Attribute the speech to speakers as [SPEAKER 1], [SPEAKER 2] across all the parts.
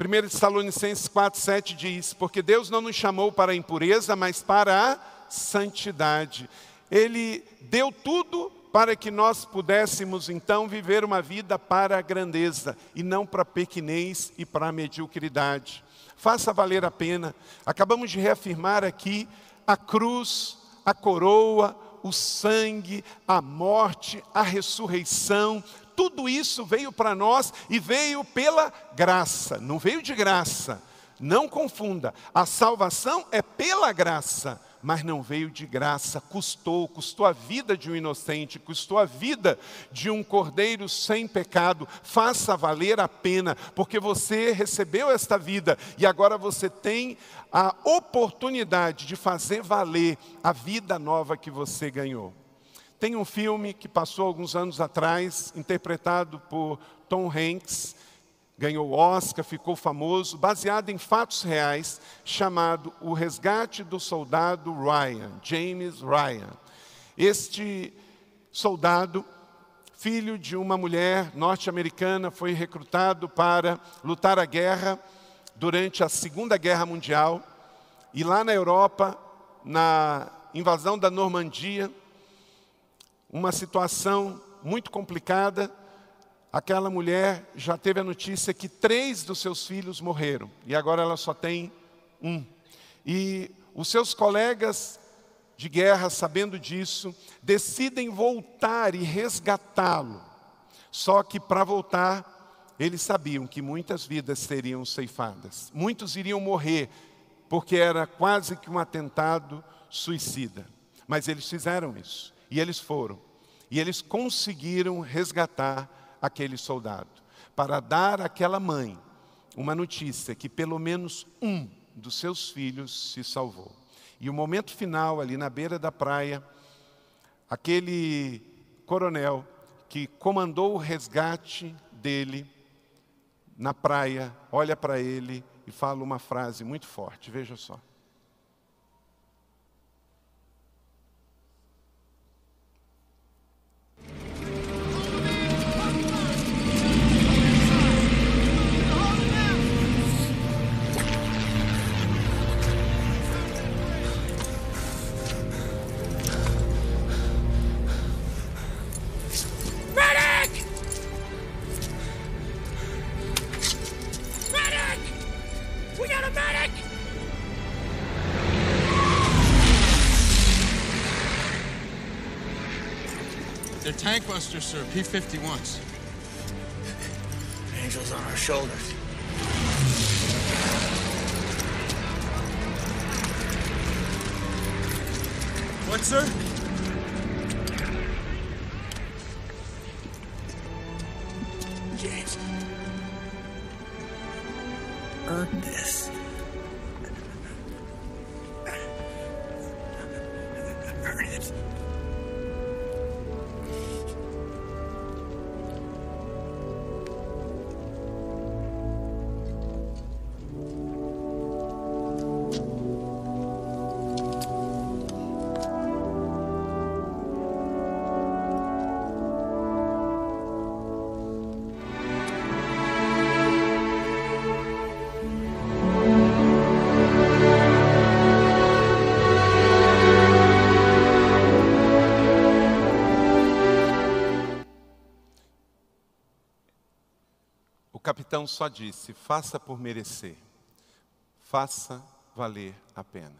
[SPEAKER 1] 1 Tessalonicenses 4,7 diz: Porque Deus não nos chamou para a impureza, mas para a santidade. Ele deu tudo para que nós pudéssemos então viver uma vida para a grandeza e não para a pequenez e para a mediocridade. Faça valer a pena. Acabamos de reafirmar aqui a cruz, a coroa, o sangue, a morte, a ressurreição, tudo isso veio para nós e veio pela graça, não veio de graça. Não confunda, a salvação é pela graça, mas não veio de graça, custou, custou a vida de um inocente, custou a vida de um cordeiro sem pecado. Faça valer a pena, porque você recebeu esta vida e agora você tem a oportunidade de fazer valer a vida nova que você ganhou. Tem um filme que passou alguns anos atrás, interpretado por Tom Hanks, ganhou Oscar, ficou famoso, baseado em fatos reais, chamado O Resgate do Soldado Ryan, James Ryan. Este soldado, filho de uma mulher norte-americana, foi recrutado para lutar a guerra durante a Segunda Guerra Mundial. E lá na Europa, na invasão da Normandia, uma situação muito complicada. Aquela mulher já teve a notícia que três dos seus filhos morreram e agora ela só tem um. E os seus colegas de guerra, sabendo disso, decidem voltar e resgatá-lo. Só que para voltar, eles sabiam que muitas vidas seriam ceifadas, muitos iriam morrer, porque era quase que um atentado suicida. Mas eles fizeram isso. E eles foram. E eles conseguiram resgatar aquele soldado. Para dar àquela mãe uma notícia que pelo menos um dos seus filhos se salvou. E o momento final, ali na beira da praia, aquele coronel que comandou o resgate dele na praia, olha para ele e fala uma frase muito forte, veja só.
[SPEAKER 2] Blockbuster, sir. P-50.
[SPEAKER 3] Angels on our shoulders.
[SPEAKER 2] What, sir?
[SPEAKER 3] James. Ernest. it. Earn it.
[SPEAKER 1] O capitão só disse: faça por merecer, faça valer a pena.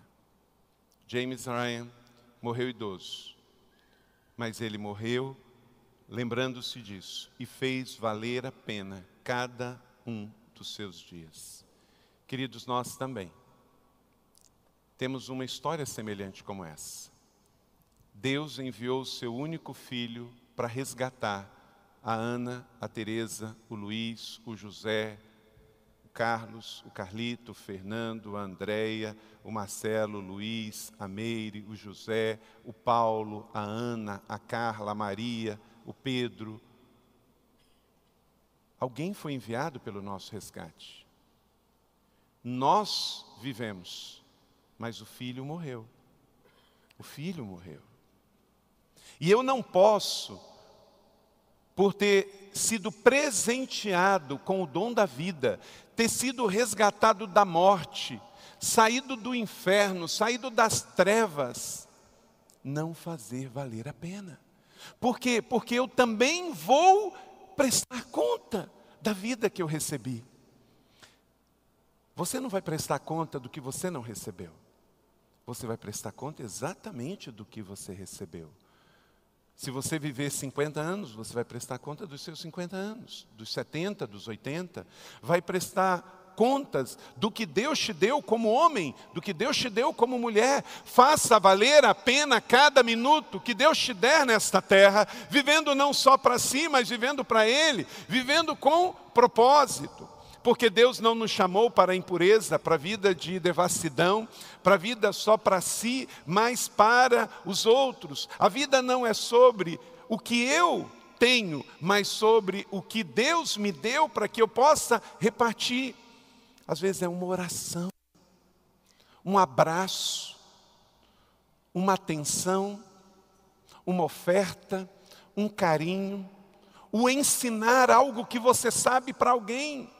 [SPEAKER 1] James Ryan morreu idoso, mas ele morreu lembrando-se disso e fez valer a pena cada um dos seus dias. Queridos, nós também temos uma história semelhante como essa. Deus enviou o seu único filho para resgatar a Ana, a Teresa, o Luiz, o José, o Carlos, o Carlito, o Fernando, a Andréia, o Marcelo, o Luiz, a Meire, o José, o Paulo, a Ana, a Carla, a Maria, o Pedro. Alguém foi enviado pelo nosso resgate. Nós vivemos, mas o filho morreu. O filho morreu. E eu não posso, por ter sido presenteado com o dom da vida, ter sido resgatado da morte, saído do inferno, saído das trevas, não fazer valer a pena. Por quê? Porque eu também vou prestar conta da vida que eu recebi. Você não vai prestar conta do que você não recebeu. Você vai prestar conta exatamente do que você recebeu. Se você viver 50 anos, você vai prestar conta dos seus 50 anos, dos 70, dos 80, vai prestar contas do que Deus te deu como homem, do que Deus te deu como mulher. Faça valer a pena cada minuto que Deus te der nesta terra, vivendo não só para si, mas vivendo para Ele, vivendo com propósito porque Deus não nos chamou para a impureza, para a vida de devassidão, para a vida só para si, mas para os outros. A vida não é sobre o que eu tenho, mas sobre o que Deus me deu para que eu possa repartir. Às vezes é uma oração, um abraço, uma atenção, uma oferta, um carinho, o ensinar algo que você sabe para alguém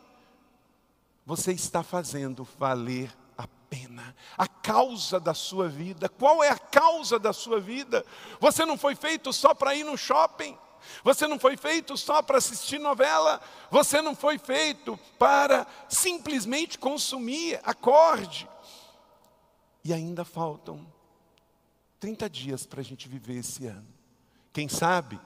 [SPEAKER 1] você está fazendo valer a pena, a causa da sua vida. Qual é a causa da sua vida? Você não foi feito só para ir no shopping. Você não foi feito só para assistir novela, você não foi feito para simplesmente consumir acorde. E ainda faltam 30 dias para a gente viver esse ano. Quem sabe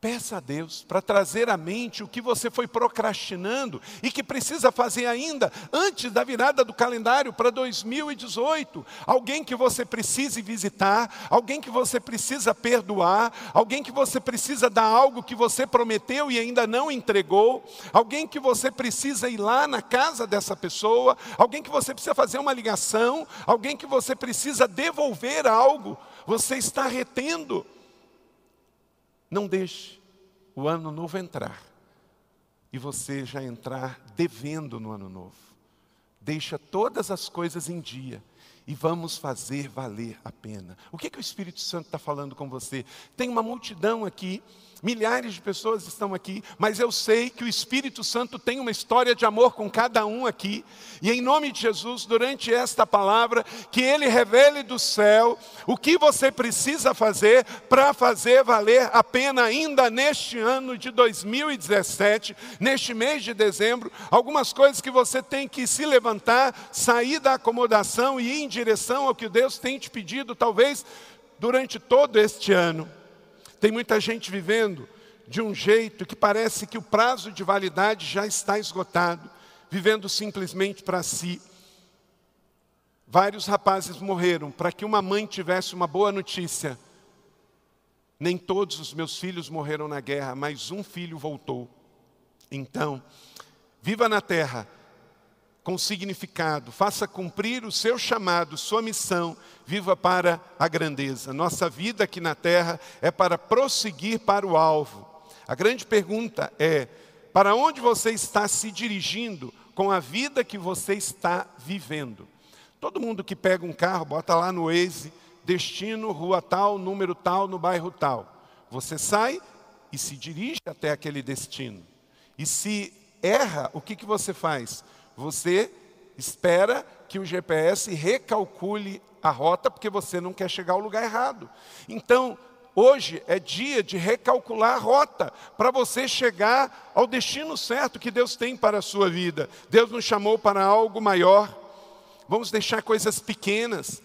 [SPEAKER 1] Peça a Deus para trazer à mente o que você foi procrastinando e que precisa fazer ainda antes da virada do calendário para 2018. Alguém que você precise visitar, alguém que você precisa perdoar, alguém que você precisa dar algo que você prometeu e ainda não entregou, alguém que você precisa ir lá na casa dessa pessoa, alguém que você precisa fazer uma ligação, alguém que você precisa devolver algo. Você está retendo. Não deixe o ano novo entrar e você já entrar devendo no ano novo. Deixa todas as coisas em dia e vamos fazer valer a pena. O que, que o Espírito Santo está falando com você? Tem uma multidão aqui Milhares de pessoas estão aqui, mas eu sei que o Espírito Santo tem uma história de amor com cada um aqui. E em nome de Jesus, durante esta palavra, que Ele revele do céu o que você precisa fazer para fazer valer a pena ainda neste ano de 2017, neste mês de dezembro, algumas coisas que você tem que se levantar, sair da acomodação e ir em direção ao que Deus tem te pedido, talvez durante todo este ano. Tem muita gente vivendo de um jeito que parece que o prazo de validade já está esgotado, vivendo simplesmente para si. Vários rapazes morreram para que uma mãe tivesse uma boa notícia. Nem todos os meus filhos morreram na guerra, mas um filho voltou. Então, viva na terra com significado, faça cumprir o seu chamado, sua missão, viva para a grandeza. Nossa vida aqui na terra é para prosseguir para o alvo. A grande pergunta é: para onde você está se dirigindo com a vida que você está vivendo? Todo mundo que pega um carro, bota lá no Waze, destino, rua tal, número tal, no bairro tal. Você sai e se dirige até aquele destino. E se erra, o que, que você faz? Você espera que o GPS recalcule a rota porque você não quer chegar ao lugar errado. Então, hoje é dia de recalcular a rota para você chegar ao destino certo que Deus tem para a sua vida. Deus nos chamou para algo maior. Vamos deixar coisas pequenas.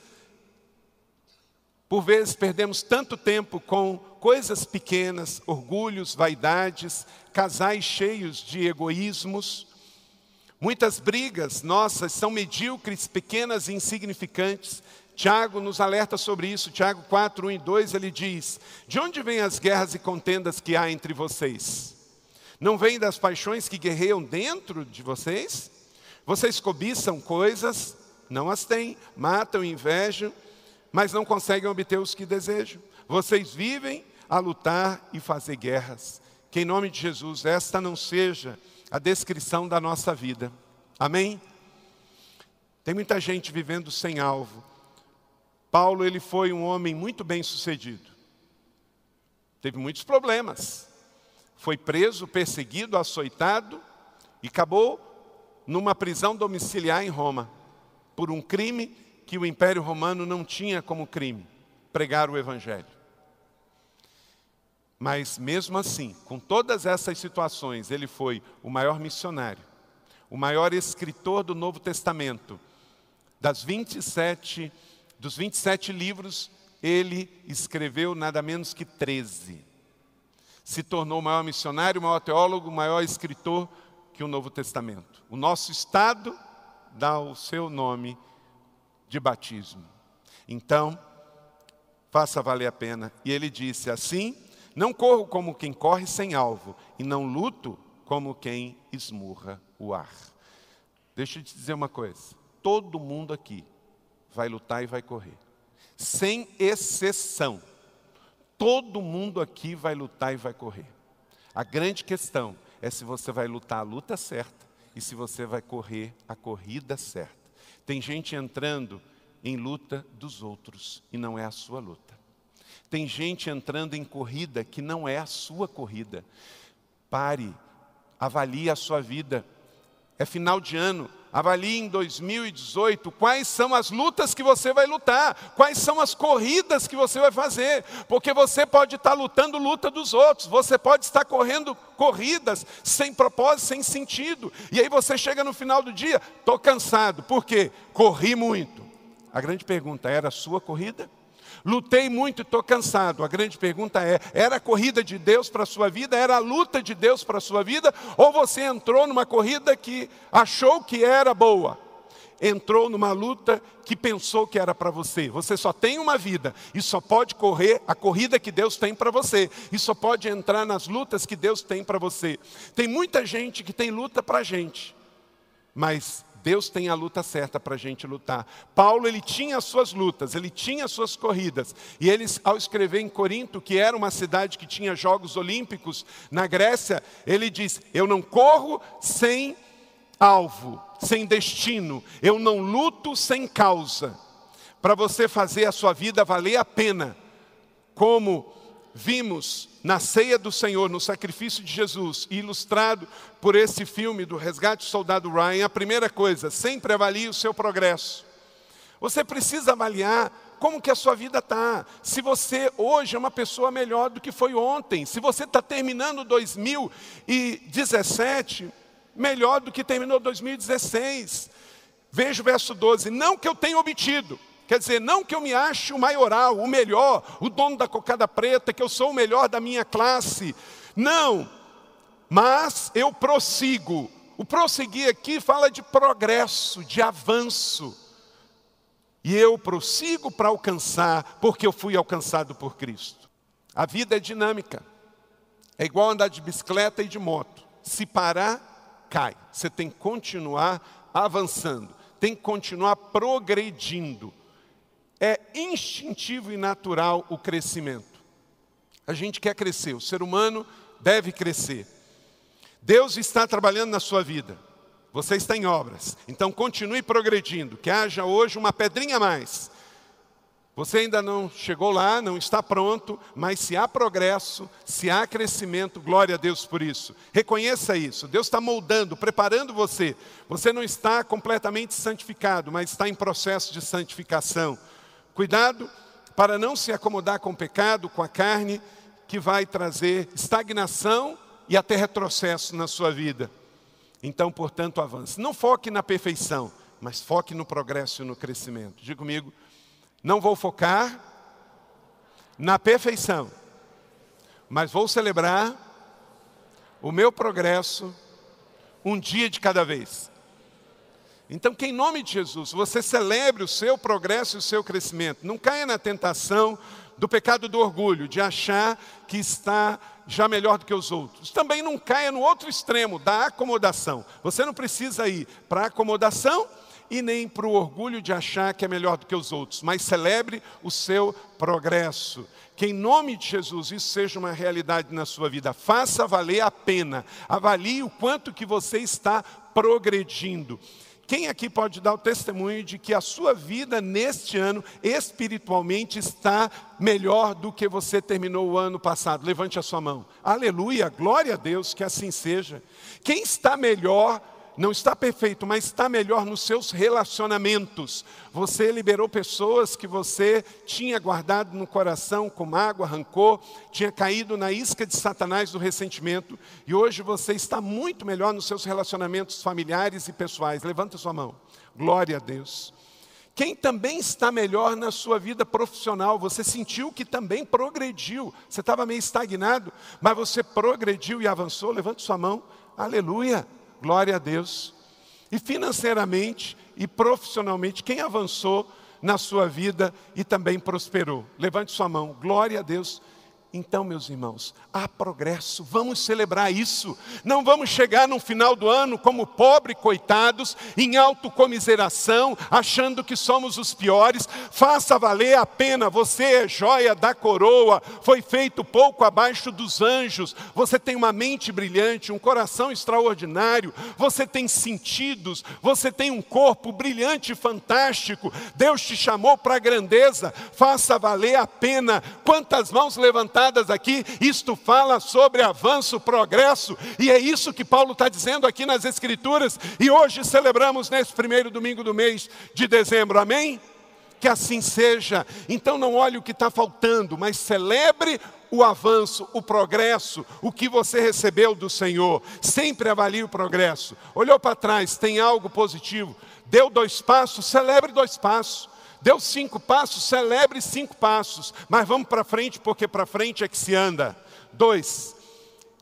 [SPEAKER 1] Por vezes perdemos tanto tempo com coisas pequenas, orgulhos, vaidades, casais cheios de egoísmos. Muitas brigas nossas são medíocres, pequenas e insignificantes. Tiago nos alerta sobre isso. Tiago 4, 1 e 2, ele diz: De onde vêm as guerras e contendas que há entre vocês? Não vem das paixões que guerreiam dentro de vocês? Vocês cobiçam coisas, não as têm, matam, invejam, mas não conseguem obter os que desejam. Vocês vivem a lutar e fazer guerras. Que em nome de Jesus esta não seja a descrição da nossa vida. Amém? Tem muita gente vivendo sem alvo. Paulo ele foi um homem muito bem sucedido. Teve muitos problemas. Foi preso, perseguido, açoitado e acabou numa prisão domiciliar em Roma por um crime que o Império Romano não tinha como crime, pregar o evangelho. Mas mesmo assim, com todas essas situações, ele foi o maior missionário, o maior escritor do Novo Testamento. Das 27, dos 27 livros, ele escreveu nada menos que 13. Se tornou o maior missionário, o maior teólogo, o maior escritor que o Novo Testamento. O nosso estado dá o seu nome de batismo. Então, faça valer a pena. E ele disse assim: não corro como quem corre sem alvo, e não luto como quem esmurra o ar. Deixa eu te dizer uma coisa: todo mundo aqui vai lutar e vai correr, sem exceção. Todo mundo aqui vai lutar e vai correr. A grande questão é se você vai lutar a luta certa e se você vai correr a corrida certa. Tem gente entrando em luta dos outros e não é a sua luta. Tem gente entrando em corrida que não é a sua corrida. Pare, avalie a sua vida. É final de ano, avalie em 2018 quais são as lutas que você vai lutar, quais são as corridas que você vai fazer, porque você pode estar lutando luta dos outros, você pode estar correndo corridas sem propósito, sem sentido, e aí você chega no final do dia, estou cansado, por quê? Corri muito. A grande pergunta era a sua corrida? Lutei muito e estou cansado. A grande pergunta é: era a corrida de Deus para a sua vida? Era a luta de Deus para a sua vida? Ou você entrou numa corrida que achou que era boa? Entrou numa luta que pensou que era para você. Você só tem uma vida e só pode correr a corrida que Deus tem para você. E só pode entrar nas lutas que Deus tem para você. Tem muita gente que tem luta para a gente, mas Deus tem a luta certa para a gente lutar. Paulo, ele tinha as suas lutas, ele tinha as suas corridas. E ele, ao escrever em Corinto, que era uma cidade que tinha Jogos Olímpicos na Grécia, ele diz: Eu não corro sem alvo, sem destino, eu não luto sem causa. Para você fazer a sua vida valer a pena, como vimos na ceia do Senhor, no sacrifício de Jesus, ilustrado por esse filme do Resgate do Soldado Ryan, a primeira coisa, sempre avalie o seu progresso. Você precisa avaliar como que a sua vida está. Se você hoje é uma pessoa melhor do que foi ontem, se você está terminando 2017 melhor do que terminou 2016. Veja o verso 12, não que eu tenha obtido, Quer dizer, não que eu me ache o maioral, o melhor, o dono da cocada preta, que eu sou o melhor da minha classe. Não, mas eu prossigo. O prosseguir aqui fala de progresso, de avanço. E eu prossigo para alcançar, porque eu fui alcançado por Cristo. A vida é dinâmica. É igual andar de bicicleta e de moto. Se parar, cai. Você tem que continuar avançando, tem que continuar progredindo. É instintivo e natural o crescimento. A gente quer crescer, o ser humano deve crescer. Deus está trabalhando na sua vida. Você está em obras. Então continue progredindo, que haja hoje uma pedrinha a mais. Você ainda não chegou lá, não está pronto, mas se há progresso, se há crescimento, glória a Deus por isso. Reconheça isso. Deus está moldando, preparando você. Você não está completamente santificado, mas está em processo de santificação. Cuidado para não se acomodar com o pecado, com a carne, que vai trazer estagnação e até retrocesso na sua vida. Então, portanto, avance. Não foque na perfeição, mas foque no progresso e no crescimento. Diga comigo, não vou focar na perfeição, mas vou celebrar o meu progresso um dia de cada vez. Então, que em nome de Jesus, você celebre o seu progresso e o seu crescimento. Não caia na tentação do pecado do orgulho, de achar que está já melhor do que os outros. Também não caia no outro extremo da acomodação. Você não precisa ir para a acomodação e nem para o orgulho de achar que é melhor do que os outros, mas celebre o seu progresso. Que em nome de Jesus isso seja uma realidade na sua vida. Faça valer a pena. Avalie o quanto que você está progredindo. Quem aqui pode dar o testemunho de que a sua vida neste ano espiritualmente está melhor do que você terminou o ano passado? Levante a sua mão. Aleluia, glória a Deus, que assim seja. Quem está melhor não está perfeito, mas está melhor nos seus relacionamentos. Você liberou pessoas que você tinha guardado no coração com mágoa, rancor, tinha caído na isca de Satanás do ressentimento, e hoje você está muito melhor nos seus relacionamentos familiares e pessoais. Levanta sua mão. Glória a Deus. Quem também está melhor na sua vida profissional, você sentiu que também progrediu. Você estava meio estagnado, mas você progrediu e avançou. Levante sua mão. Aleluia. Glória a Deus. E financeiramente e profissionalmente, quem avançou na sua vida e também prosperou? Levante sua mão. Glória a Deus. Então, meus irmãos, há progresso, vamos celebrar isso. Não vamos chegar no final do ano como pobres coitados, em autocomiseração, achando que somos os piores. Faça valer a pena, você é joia da coroa, foi feito pouco abaixo dos anjos. Você tem uma mente brilhante, um coração extraordinário, você tem sentidos, você tem um corpo brilhante e fantástico. Deus te chamou para a grandeza, faça valer a pena. Quantas mãos levantadas? Aqui, isto fala sobre avanço, progresso, e é isso que Paulo está dizendo aqui nas Escrituras, e hoje celebramos nesse primeiro domingo do mês de dezembro, amém? Que assim seja. Então não olhe o que está faltando, mas celebre o avanço, o progresso, o que você recebeu do Senhor. Sempre avalie o progresso. Olhou para trás, tem algo positivo. Deu dois passos, celebre dois passos. Deu cinco passos, celebre cinco passos. Mas vamos para frente, porque para frente é que se anda. Dois,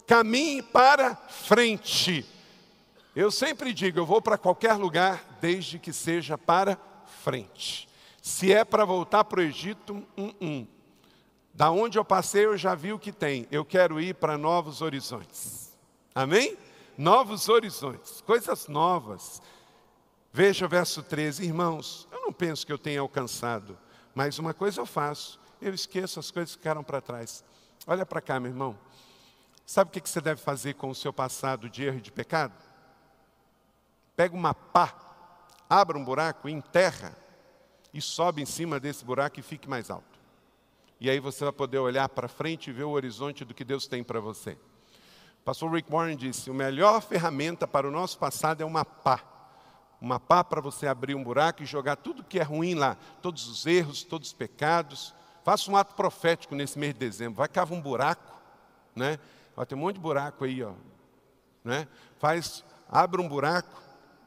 [SPEAKER 1] caminhe para frente. Eu sempre digo, eu vou para qualquer lugar, desde que seja para frente. Se é para voltar para o Egito, um, um. Da onde eu passei, eu já vi o que tem. Eu quero ir para novos horizontes. Amém? Novos horizontes, coisas novas. Veja o verso 13, irmãos, eu não penso que eu tenha alcançado, mas uma coisa eu faço, eu esqueço as coisas que ficaram para trás. Olha para cá, meu irmão. Sabe o que você deve fazer com o seu passado de erro e de pecado? Pega uma pá, abra um buraco, enterra e sobe em cima desse buraco e fique mais alto. E aí você vai poder olhar para frente e ver o horizonte do que Deus tem para você. Pastor Rick Warren disse: o melhor ferramenta para o nosso passado é uma pá uma pá para você abrir um buraco e jogar tudo que é ruim lá, todos os erros, todos os pecados. Faça um ato profético nesse mês de dezembro. Vai cavar um buraco, né? Ó, tem um monte de buraco aí, ó. Né? Faz, abre um buraco,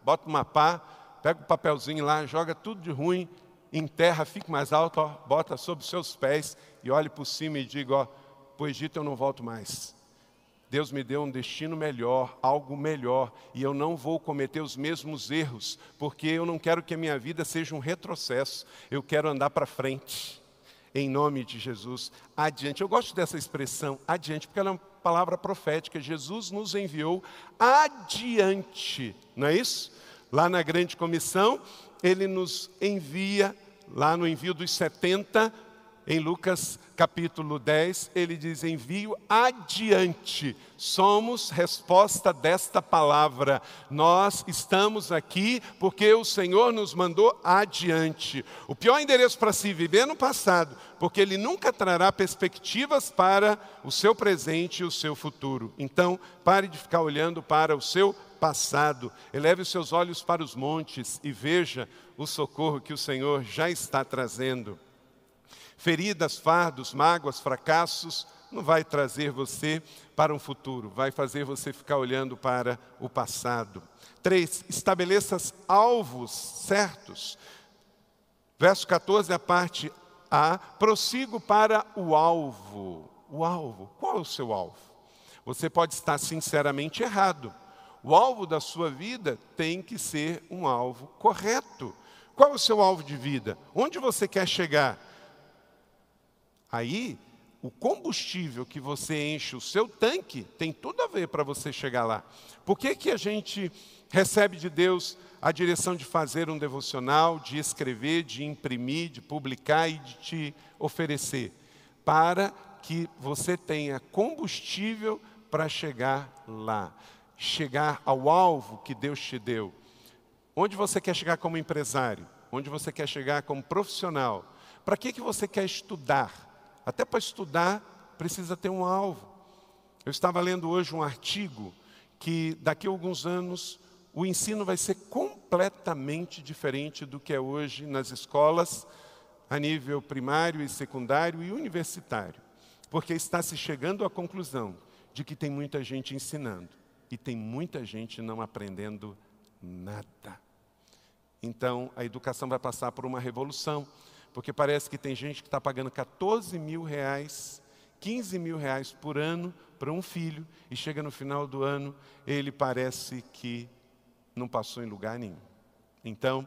[SPEAKER 1] bota uma pá, pega o papelzinho lá, joga tudo de ruim, enterra, fica mais alto, ó, bota os seus pés e olhe por cima e diga, ó, para o Egito eu não volto mais. Deus me deu um destino melhor, algo melhor, e eu não vou cometer os mesmos erros, porque eu não quero que a minha vida seja um retrocesso, eu quero andar para frente, em nome de Jesus, adiante. Eu gosto dessa expressão, adiante, porque ela é uma palavra profética. Jesus nos enviou adiante, não é isso? Lá na grande comissão, ele nos envia, lá no envio dos 70, em Lucas capítulo 10, ele diz: envio adiante. Somos resposta desta palavra. Nós estamos aqui porque o Senhor nos mandou adiante. O pior endereço para se viver é no passado, porque ele nunca trará perspectivas para o seu presente e o seu futuro. Então, pare de ficar olhando para o seu passado, eleve os seus olhos para os montes e veja o socorro que o Senhor já está trazendo. Feridas, fardos, mágoas, fracassos, não vai trazer você para um futuro, vai fazer você ficar olhando para o passado. Três, estabeleça alvos certos. Verso 14, a parte A, prossigo para o alvo. O alvo, qual é o seu alvo? Você pode estar sinceramente errado. O alvo da sua vida tem que ser um alvo correto. Qual é o seu alvo de vida? Onde você quer chegar? Aí, o combustível que você enche o seu tanque tem tudo a ver para você chegar lá. Por que, que a gente recebe de Deus a direção de fazer um devocional, de escrever, de imprimir, de publicar e de te oferecer? Para que você tenha combustível para chegar lá, chegar ao alvo que Deus te deu. Onde você quer chegar como empresário? Onde você quer chegar como profissional? Para que, que você quer estudar? Até para estudar precisa ter um alvo. Eu estava lendo hoje um artigo que daqui a alguns anos o ensino vai ser completamente diferente do que é hoje nas escolas, a nível primário e secundário e universitário. Porque está se chegando à conclusão de que tem muita gente ensinando e tem muita gente não aprendendo nada. Então, a educação vai passar por uma revolução, porque parece que tem gente que está pagando 14 mil reais, 15 mil reais por ano para um filho, e chega no final do ano, ele parece que não passou em lugar nenhum. Então,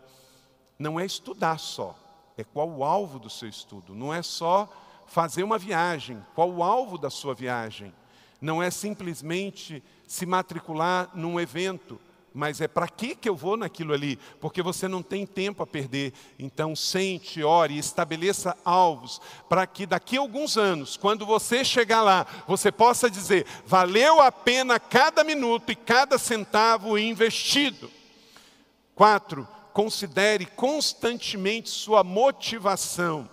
[SPEAKER 1] não é estudar só, é qual o alvo do seu estudo, não é só fazer uma viagem, qual o alvo da sua viagem, não é simplesmente se matricular num evento, mas é para que que eu vou naquilo ali? Porque você não tem tempo a perder. Então sente, ore, estabeleça alvos para que daqui a alguns anos, quando você chegar lá, você possa dizer: valeu a pena cada minuto e cada centavo investido. Quatro, considere constantemente sua motivação.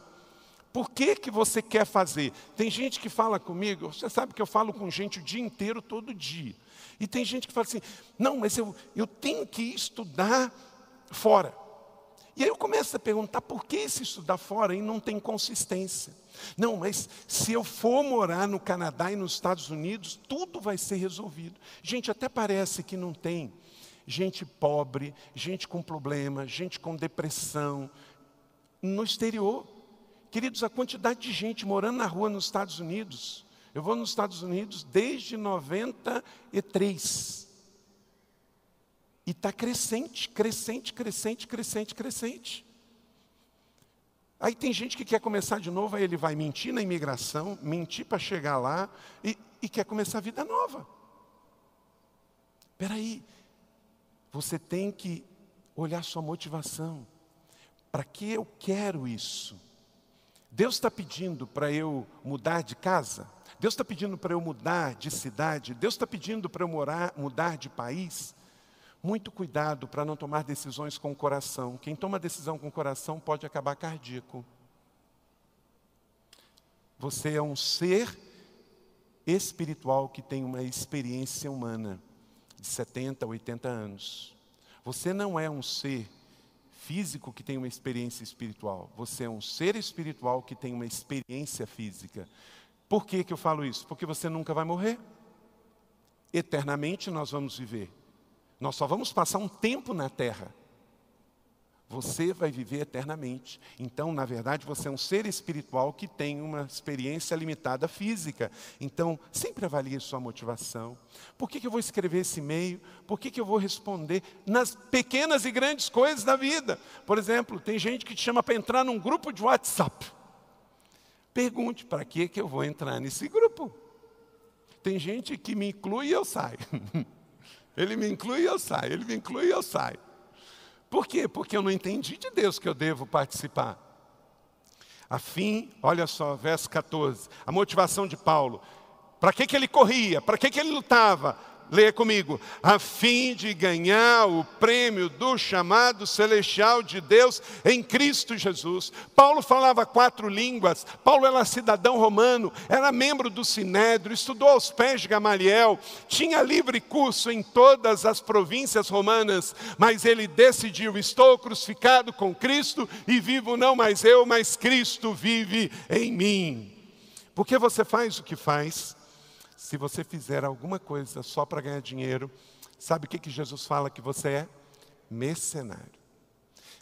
[SPEAKER 1] Por que, que você quer fazer? Tem gente que fala comigo, você sabe que eu falo com gente o dia inteiro, todo dia. E tem gente que fala assim: não, mas eu, eu tenho que estudar fora. E aí eu começo a perguntar por que se estudar fora e não tem consistência. Não, mas se eu for morar no Canadá e nos Estados Unidos, tudo vai ser resolvido. Gente, até parece que não tem. Gente pobre, gente com problema, gente com depressão, no exterior. Queridos, a quantidade de gente morando na rua nos Estados Unidos, eu vou nos Estados Unidos desde 93. E está crescente, crescente, crescente, crescente, crescente. Aí tem gente que quer começar de novo, aí ele vai mentir na imigração, mentir para chegar lá e, e quer começar a vida nova. Espera aí, você tem que olhar sua motivação. Para que eu quero isso? Deus está pedindo para eu mudar de casa? Deus está pedindo para eu mudar de cidade, Deus está pedindo para eu morar, mudar de país. Muito cuidado para não tomar decisões com o coração. Quem toma decisão com o coração pode acabar cardíaco. Você é um ser espiritual que tem uma experiência humana de 70, 80 anos. Você não é um ser físico que tem uma experiência espiritual. Você é um ser espiritual que tem uma experiência física. Por que, que eu falo isso? Porque você nunca vai morrer. Eternamente nós vamos viver. Nós só vamos passar um tempo na terra. Você vai viver eternamente. Então, na verdade, você é um ser espiritual que tem uma experiência limitada física. Então, sempre avalie sua motivação. Por que, que eu vou escrever esse e-mail? Por que, que eu vou responder? Nas pequenas e grandes coisas da vida. Por exemplo, tem gente que te chama para entrar num grupo de WhatsApp. Pergunte para que que eu vou entrar nesse grupo. Tem gente que me inclui e eu saio. Ele me inclui e eu saio. Ele me inclui e eu saio. Por quê? Porque eu não entendi de Deus que eu devo participar. A fim, olha só, verso 14, a motivação de Paulo. Para que, que ele corria? Para que, que ele lutava? Leia comigo. A fim de ganhar o prêmio do chamado celestial de Deus em Cristo Jesus. Paulo falava quatro línguas. Paulo era cidadão romano, era membro do Sinédrio, estudou aos pés de Gamaliel, tinha livre curso em todas as províncias romanas, mas ele decidiu: estou crucificado com Cristo e vivo não mais eu, mas Cristo vive em mim. Por que você faz o que faz? Se você fizer alguma coisa só para ganhar dinheiro, sabe o que, que Jesus fala que você é? Mercenário.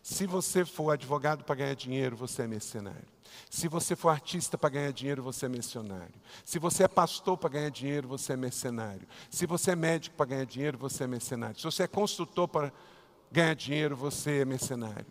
[SPEAKER 1] Se você for advogado para ganhar dinheiro, você é mercenário. Se você for artista para ganhar dinheiro, você é mercenário. Se você é pastor para ganhar dinheiro, você é mercenário. Se você é médico para ganhar dinheiro, você é mercenário. Se você é construtor para ganhar dinheiro, você é mercenário.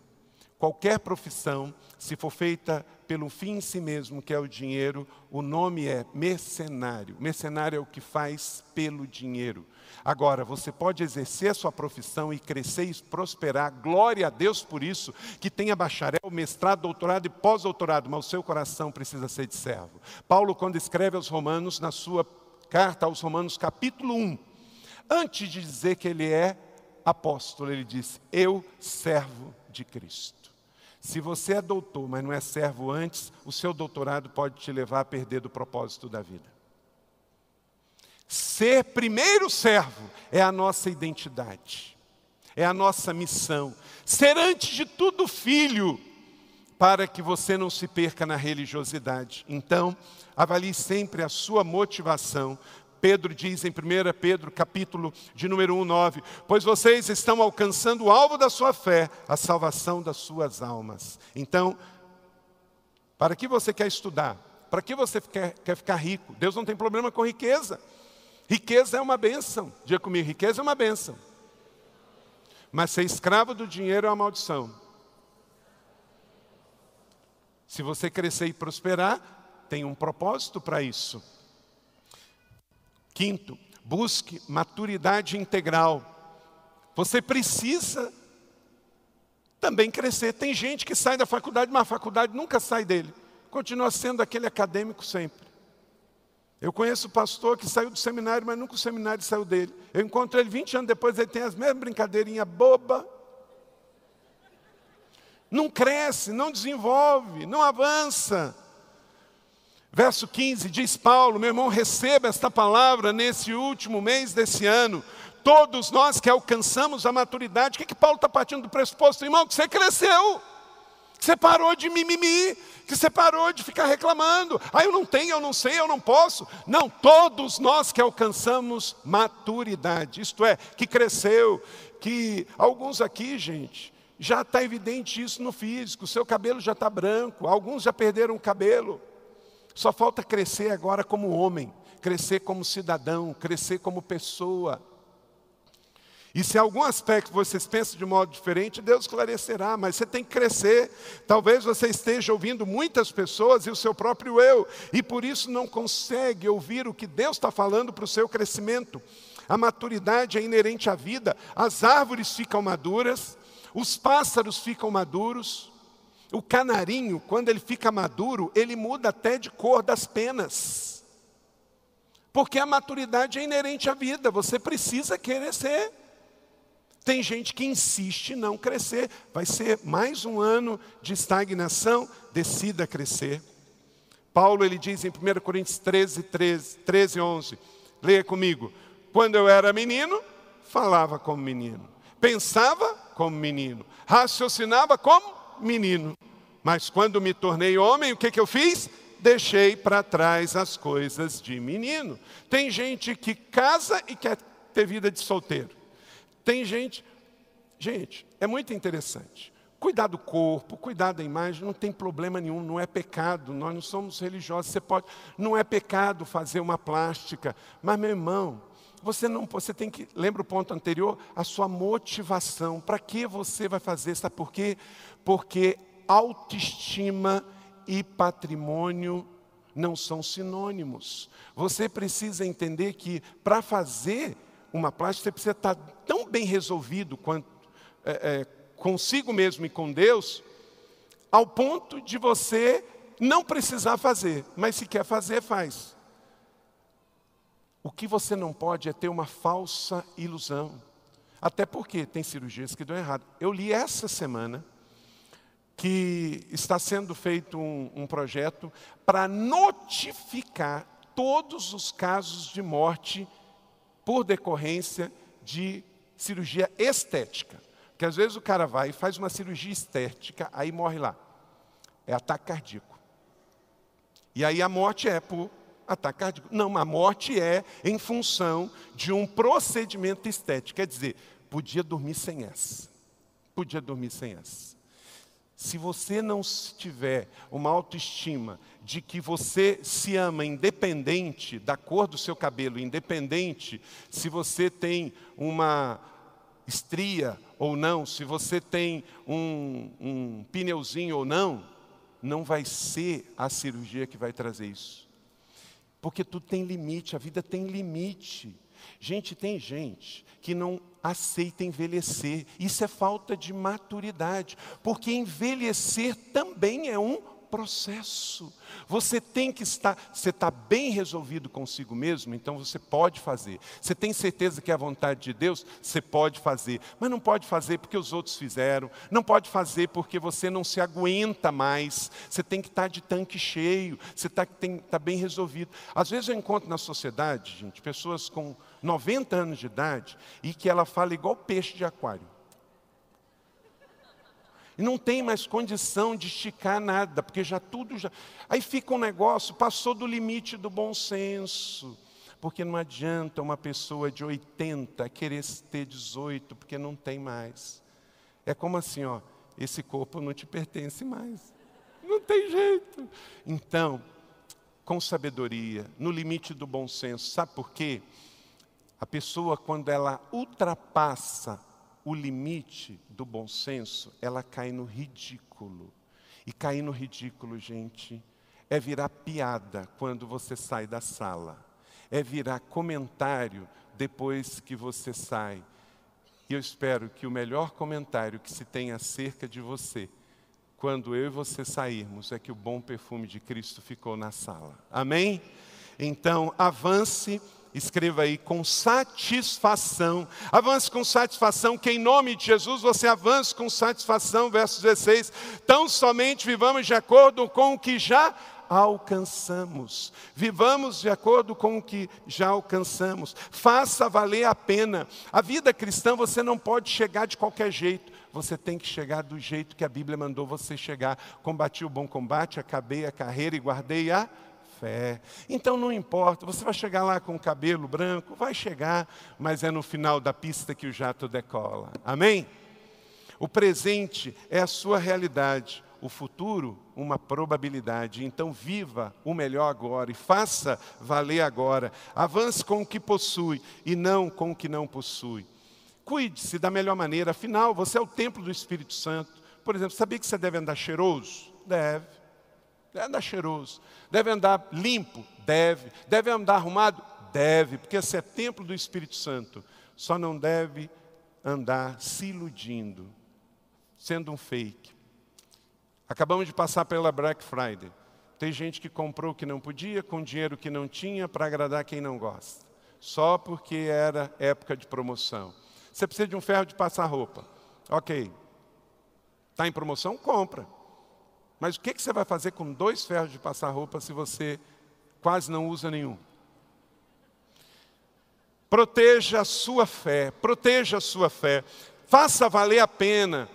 [SPEAKER 1] Qualquer profissão, se for feita pelo fim em si mesmo, que é o dinheiro, o nome é mercenário. Mercenário é o que faz pelo dinheiro. Agora, você pode exercer a sua profissão e crescer e prosperar, glória a Deus por isso, que tenha bacharel, mestrado, doutorado e pós-doutorado, mas o seu coração precisa ser de servo. Paulo, quando escreve aos Romanos, na sua carta aos Romanos, capítulo 1, antes de dizer que ele é apóstolo, ele disse: Eu, servo de Cristo. Se você é doutor, mas não é servo antes, o seu doutorado pode te levar a perder do propósito da vida. Ser primeiro servo é a nossa identidade, é a nossa missão. Ser antes de tudo filho, para que você não se perca na religiosidade. Então, avalie sempre a sua motivação Pedro diz em 1 Pedro, capítulo de número 1, 9: Pois vocês estão alcançando o alvo da sua fé, a salvação das suas almas. Então, para que você quer estudar? Para que você quer, quer ficar rico? Deus não tem problema com riqueza. Riqueza é uma benção. Diga comigo: riqueza é uma benção. Mas ser escravo do dinheiro é uma maldição. Se você crescer e prosperar, tem um propósito para isso. Quinto, busque maturidade integral. Você precisa também crescer. Tem gente que sai da faculdade, mas a faculdade nunca sai dele. Continua sendo aquele acadêmico sempre. Eu conheço pastor que saiu do seminário, mas nunca o seminário saiu dele. Eu encontro ele 20 anos depois, ele tem as mesmas brincadeirinhas boba. Não cresce, não desenvolve, não avança. Verso 15 diz Paulo: meu irmão, receba esta palavra nesse último mês desse ano. Todos nós que alcançamos a maturidade, o que, que Paulo está partindo do pressuposto, irmão? Que você cresceu, que você parou de mimimi, que você parou de ficar reclamando. Ah, eu não tenho, eu não sei, eu não posso. Não, todos nós que alcançamos maturidade, isto é, que cresceu, que alguns aqui, gente, já está evidente isso no físico, o seu cabelo já está branco, alguns já perderam o cabelo. Só falta crescer agora como homem, crescer como cidadão, crescer como pessoa. E se algum aspecto vocês pensam de modo diferente, Deus esclarecerá, mas você tem que crescer. Talvez você esteja ouvindo muitas pessoas e o seu próprio eu, e por isso não consegue ouvir o que Deus está falando para o seu crescimento. A maturidade é inerente à vida, as árvores ficam maduras, os pássaros ficam maduros, o canarinho, quando ele fica maduro, ele muda até de cor das penas. Porque a maturidade é inerente à vida, você precisa crescer. Tem gente que insiste em não crescer, vai ser mais um ano de estagnação, decida crescer. Paulo ele diz em 1 Coríntios 13, 13, 13, 11, leia comigo. Quando eu era menino, falava como menino, pensava como menino, raciocinava como menino. Mas quando me tornei homem, o que, que eu fiz? Deixei para trás as coisas de menino. Tem gente que casa e quer ter vida de solteiro. Tem gente. Gente, é muito interessante. Cuidar do corpo, cuidar da imagem, não tem problema nenhum, não é pecado. Nós não somos religiosos. Você pode, não é pecado fazer uma plástica. Mas, meu irmão, você não, você tem que, lembra o ponto anterior? A sua motivação. Para que você vai fazer? Sabe por quê? Porque autoestima e patrimônio não são sinônimos. Você precisa entender que para fazer uma plástica, você precisa estar tão bem resolvido quanto, é, é, consigo mesmo e com Deus, ao ponto de você não precisar fazer, mas se quer fazer, faz. O que você não pode é ter uma falsa ilusão. Até porque tem cirurgias que dão errado. Eu li essa semana que está sendo feito um, um projeto para notificar todos os casos de morte por decorrência de cirurgia estética. Porque às vezes o cara vai e faz uma cirurgia estética, aí morre lá. É ataque cardíaco. E aí a morte é por cardíaco. Não, a morte é em função de um procedimento estético. Quer dizer, podia dormir sem essa. Podia dormir sem essa. Se você não tiver uma autoestima de que você se ama independente da cor do seu cabelo, independente se você tem uma estria ou não, se você tem um, um pneuzinho ou não, não vai ser a cirurgia que vai trazer isso. Porque tudo tem limite, a vida tem limite. Gente, tem gente que não aceita envelhecer. Isso é falta de maturidade, porque envelhecer também é um processo. Você tem que estar, você está bem resolvido consigo mesmo, então você pode fazer. Você tem certeza que é a vontade de Deus? Você pode fazer. Mas não pode fazer porque os outros fizeram. Não pode fazer porque você não se aguenta mais. Você tem que estar de tanque cheio. Você está tá bem resolvido. Às vezes eu encontro na sociedade, gente, pessoas com 90 anos de idade e que ela fala igual peixe de aquário. E não tem mais condição de esticar nada, porque já tudo já. Aí fica um negócio, passou do limite do bom senso. Porque não adianta uma pessoa de 80 querer ter 18, porque não tem mais. É como assim, ó, esse corpo não te pertence mais. Não tem jeito. Então, com sabedoria, no limite do bom senso, sabe por quê? A pessoa, quando ela ultrapassa o limite do bom senso, ela cai no ridículo. E cair no ridículo, gente, é virar piada quando você sai da sala, é virar comentário depois que você sai. E eu espero que o melhor comentário que se tem acerca de você, quando eu e você sairmos, é que o bom perfume de Cristo ficou na sala. Amém? Então, avance Escreva aí, com satisfação. Avance com satisfação, que em nome de Jesus você avance com satisfação. Verso 16. Tão somente vivamos de acordo com o que já alcançamos. Vivamos de acordo com o que já alcançamos. Faça valer a pena. A vida cristã você não pode chegar de qualquer jeito. Você tem que chegar do jeito que a Bíblia mandou você chegar. Combati o bom combate, acabei a carreira e guardei a fé. Então não importa, você vai chegar lá com o cabelo branco, vai chegar, mas é no final da pista que o jato decola. Amém? O presente é a sua realidade, o futuro, uma probabilidade. Então, viva o melhor agora e faça valer agora. Avance com o que possui e não com o que não possui. Cuide-se da melhor maneira, afinal, você é o templo do Espírito Santo. Por exemplo, sabia que você deve andar cheiroso? Deve. Deve andar cheiroso. Deve andar limpo? Deve. Deve andar arrumado? Deve, porque esse é templo do Espírito Santo. Só não deve andar se iludindo, sendo um fake. Acabamos de passar pela Black Friday. Tem gente que comprou o que não podia, com dinheiro que não tinha, para agradar quem não gosta. Só porque era época de promoção. Você precisa de um ferro de passar roupa. Ok. Está em promoção? Compra. Mas o que, você vai fazer com dois ferros de passar roupa se você quase não usa nenhum? Proteja a sua fé, proteja a sua fé, faça valer a pena.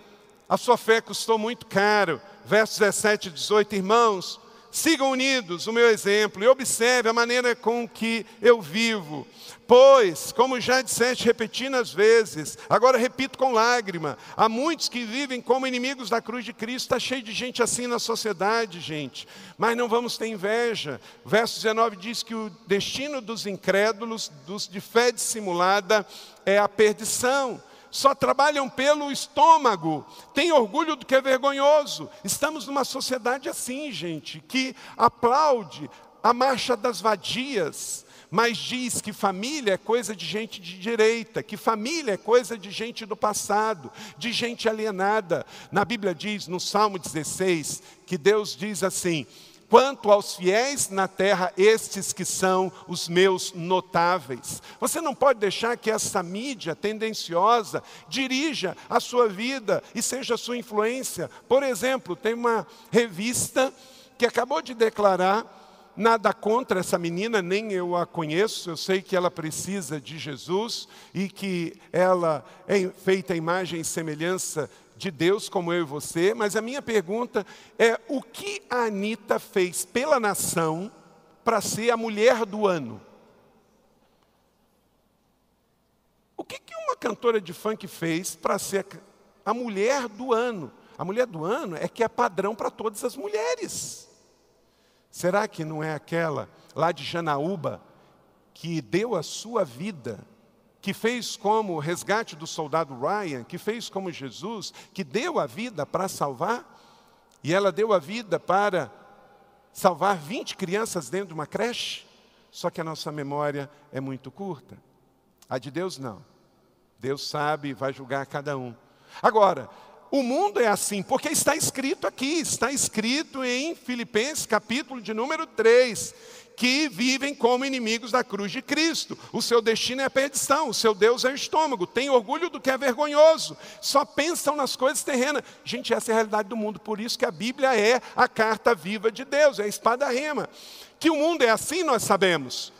[SPEAKER 1] A sua fé custou muito caro. Versos 17 e 18, irmãos, sigam unidos o meu exemplo e observe a maneira com que eu vivo. Pois, como já disseste repetidas vezes, agora repito com lágrima, há muitos que vivem como inimigos da cruz de Cristo, está cheio de gente assim na sociedade, gente, mas não vamos ter inveja. Verso 19 diz que o destino dos incrédulos, dos de fé dissimulada, é a perdição só trabalham pelo estômago, têm orgulho do que é vergonhoso. Estamos numa sociedade assim, gente, que aplaude a marcha das vadias, mas diz que família é coisa de gente de direita, que família é coisa de gente do passado, de gente alienada. Na Bíblia diz, no Salmo 16, que Deus diz assim: quanto aos fiéis na terra, estes que são os meus notáveis. Você não pode deixar que essa mídia tendenciosa dirija a sua vida e seja a sua influência. Por exemplo, tem uma revista que acabou de declarar nada contra essa menina, nem eu a conheço, eu sei que ela precisa de Jesus e que ela é feita a imagem e semelhança de Deus como eu e você, mas a minha pergunta é: o que a Anitta fez pela nação para ser a mulher do ano? O que, que uma cantora de funk fez para ser a mulher do ano? A mulher do ano é que é padrão para todas as mulheres. Será que não é aquela lá de Janaúba que deu a sua vida que fez como o resgate do soldado Ryan, que fez como Jesus, que deu a vida para salvar, e ela deu a vida para salvar 20 crianças dentro de uma creche, só que a nossa memória é muito curta. A de Deus não. Deus sabe e vai julgar cada um. Agora, o mundo é assim, porque está escrito aqui, está escrito em Filipenses capítulo de número 3, que vivem como inimigos da cruz de Cristo. O seu destino é a perdição, o seu Deus é o estômago, tem orgulho do que é vergonhoso, só pensam nas coisas terrenas. Gente, essa é a realidade do mundo, por isso que a Bíblia é a carta viva de Deus, é a espada rema. Que o mundo é assim, nós sabemos,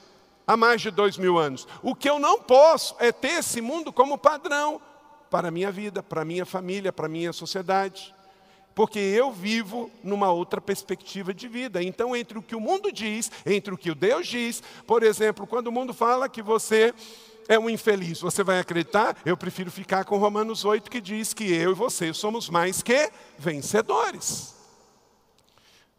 [SPEAKER 1] há mais de dois mil anos. O que eu não posso é ter esse mundo como padrão para a minha vida, para a minha família, para a minha sociedade porque eu vivo numa outra perspectiva de vida. Então, entre o que o mundo diz, entre o que o Deus diz, por exemplo, quando o mundo fala que você é um infeliz, você vai acreditar? Eu prefiro ficar com Romanos 8, que diz que eu e você somos mais que vencedores.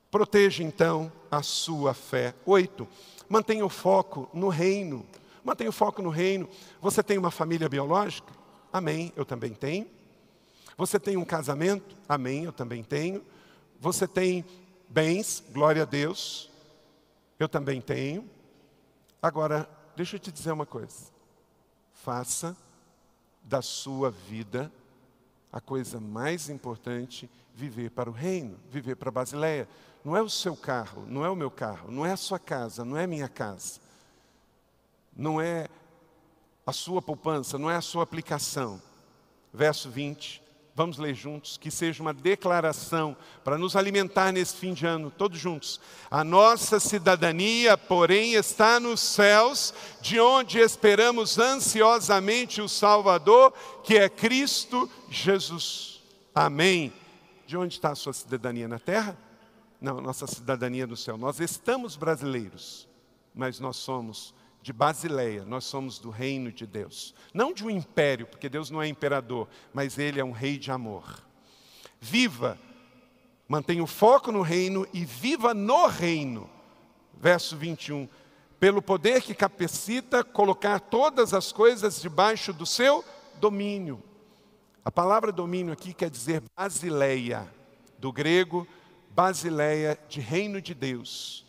[SPEAKER 1] Proteja então a sua fé. Oito, mantenha o foco no reino. Mantenha o foco no reino. Você tem uma família biológica? Amém, eu também tenho. Você tem um casamento? Amém, eu também tenho. Você tem bens? Glória a Deus. Eu também tenho. Agora, deixa eu te dizer uma coisa. Faça da sua vida a coisa mais importante viver para o reino, viver para Basileia. Não é o seu carro, não é o meu carro, não é a sua casa, não é a minha casa. Não é a sua poupança, não é a sua aplicação. Verso 20. Vamos ler juntos, que seja uma declaração para nos alimentar nesse fim de ano, todos juntos. A nossa cidadania, porém, está nos céus, de onde esperamos ansiosamente o Salvador, que é Cristo Jesus. Amém. De onde está a sua cidadania na terra? Não, nossa cidadania no céu. Nós estamos brasileiros, mas nós somos de Basileia, nós somos do reino de Deus. Não de um império, porque Deus não é imperador, mas Ele é um rei de amor. Viva, mantenha o foco no reino e viva no reino. Verso 21. Pelo poder que capacita colocar todas as coisas debaixo do seu domínio. A palavra domínio aqui quer dizer Basileia, do grego Basileia, de reino de Deus.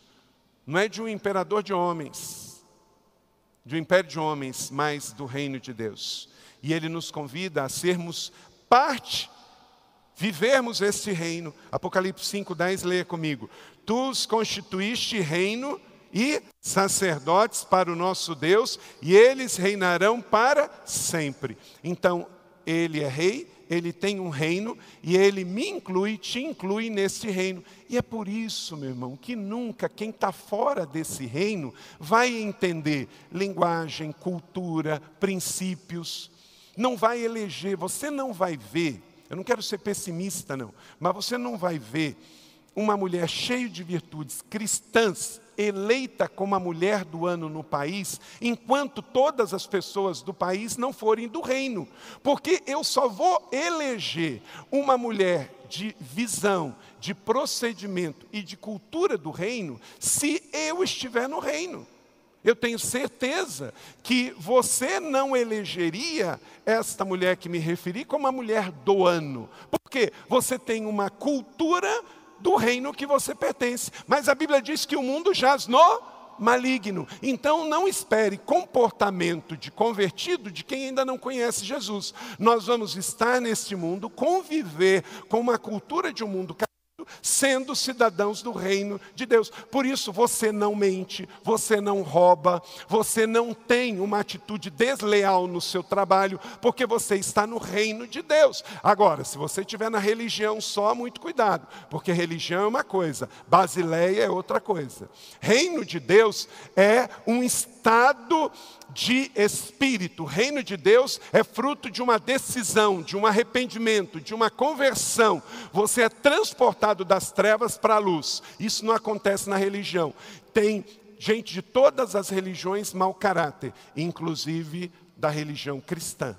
[SPEAKER 1] Não é de um imperador de homens do império de homens, mas do reino de Deus. E ele nos convida a sermos parte, vivermos este reino. Apocalipse 5:10 leia comigo. Tu os constituíste reino e sacerdotes para o nosso Deus, e eles reinarão para sempre. Então, ele é rei, ele tem um reino e ele me inclui, te inclui nesse reino. E é por isso, meu irmão, que nunca quem está fora desse reino vai entender linguagem, cultura, princípios. Não vai eleger, você não vai ver, eu não quero ser pessimista, não, mas você não vai ver uma mulher cheia de virtudes cristãs eleita como a mulher do ano no país, enquanto todas as pessoas do país não forem do reino. Porque eu só vou eleger uma mulher de visão, de procedimento e de cultura do reino se eu estiver no reino. Eu tenho certeza que você não elegeria esta mulher que me referi como a mulher do ano. Porque você tem uma cultura do reino que você pertence. Mas a Bíblia diz que o mundo jaz no maligno. Então não espere comportamento de convertido de quem ainda não conhece Jesus. Nós vamos estar neste mundo, conviver com uma cultura de um mundo sendo cidadãos do reino de Deus. Por isso, você não mente, você não rouba, você não tem uma atitude desleal no seu trabalho, porque você está no reino de Deus. Agora, se você estiver na religião só, muito cuidado, porque religião é uma coisa, Basileia é outra coisa. Reino de Deus é um estado de espírito. O reino de Deus é fruto de uma decisão, de um arrependimento, de uma conversão. Você é transportado das trevas para a luz. Isso não acontece na religião. Tem gente de todas as religiões mau caráter, inclusive da religião cristã.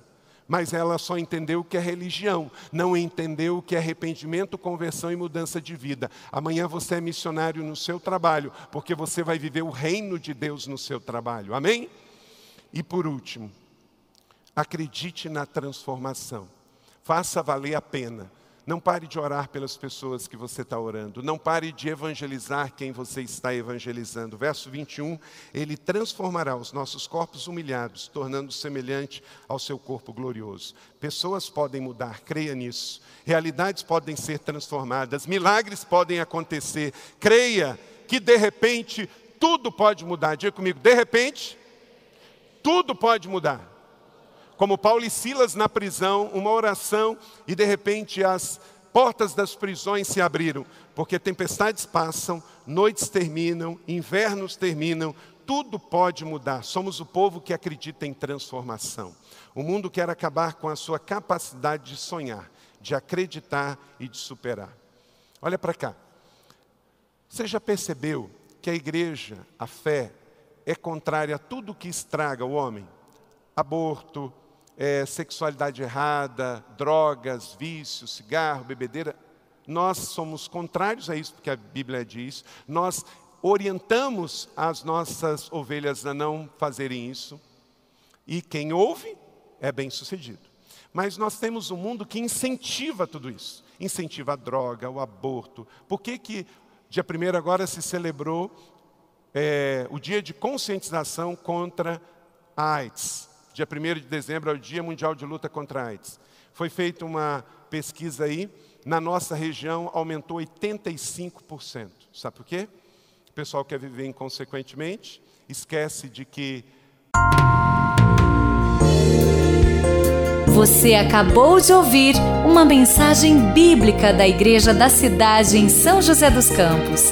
[SPEAKER 1] Mas ela só entendeu o que é religião, não entendeu o que é arrependimento, conversão e mudança de vida. Amanhã você é missionário no seu trabalho, porque você vai viver o reino de Deus no seu trabalho. Amém? E por último, Acredite na transformação. Faça valer a pena. Não pare de orar pelas pessoas que você está orando. Não pare de evangelizar quem você está evangelizando. Verso 21, ele transformará os nossos corpos humilhados, tornando semelhante ao seu corpo glorioso. Pessoas podem mudar, creia nisso. Realidades podem ser transformadas, milagres podem acontecer. Creia que de repente tudo pode mudar. Diga comigo, de repente, tudo pode mudar como Paulo e Silas na prisão, uma oração e de repente as portas das prisões se abriram, porque tempestades passam, noites terminam, invernos terminam, tudo pode mudar. Somos o povo que acredita em transformação. O mundo quer acabar com a sua capacidade de sonhar, de acreditar e de superar. Olha para cá. Você já percebeu que a igreja, a fé, é contrária a tudo que estraga o homem? Aborto, é, sexualidade errada, drogas, vícios, cigarro, bebedeira. Nós somos contrários a isso, porque a Bíblia diz. Nós orientamos as nossas ovelhas a não fazerem isso. E quem ouve é bem sucedido. Mas nós temos um mundo que incentiva tudo isso. Incentiva a droga, o aborto. Por que, que dia 1 agora se celebrou é, o dia de conscientização contra a AIDS? Dia 1 de dezembro é o Dia Mundial de Luta contra a AIDS. Foi feita uma pesquisa aí, na nossa região aumentou 85%. Sabe por quê? O pessoal quer viver inconsequentemente, esquece de que.
[SPEAKER 4] Você acabou de ouvir uma mensagem bíblica da Igreja da Cidade em São José dos Campos.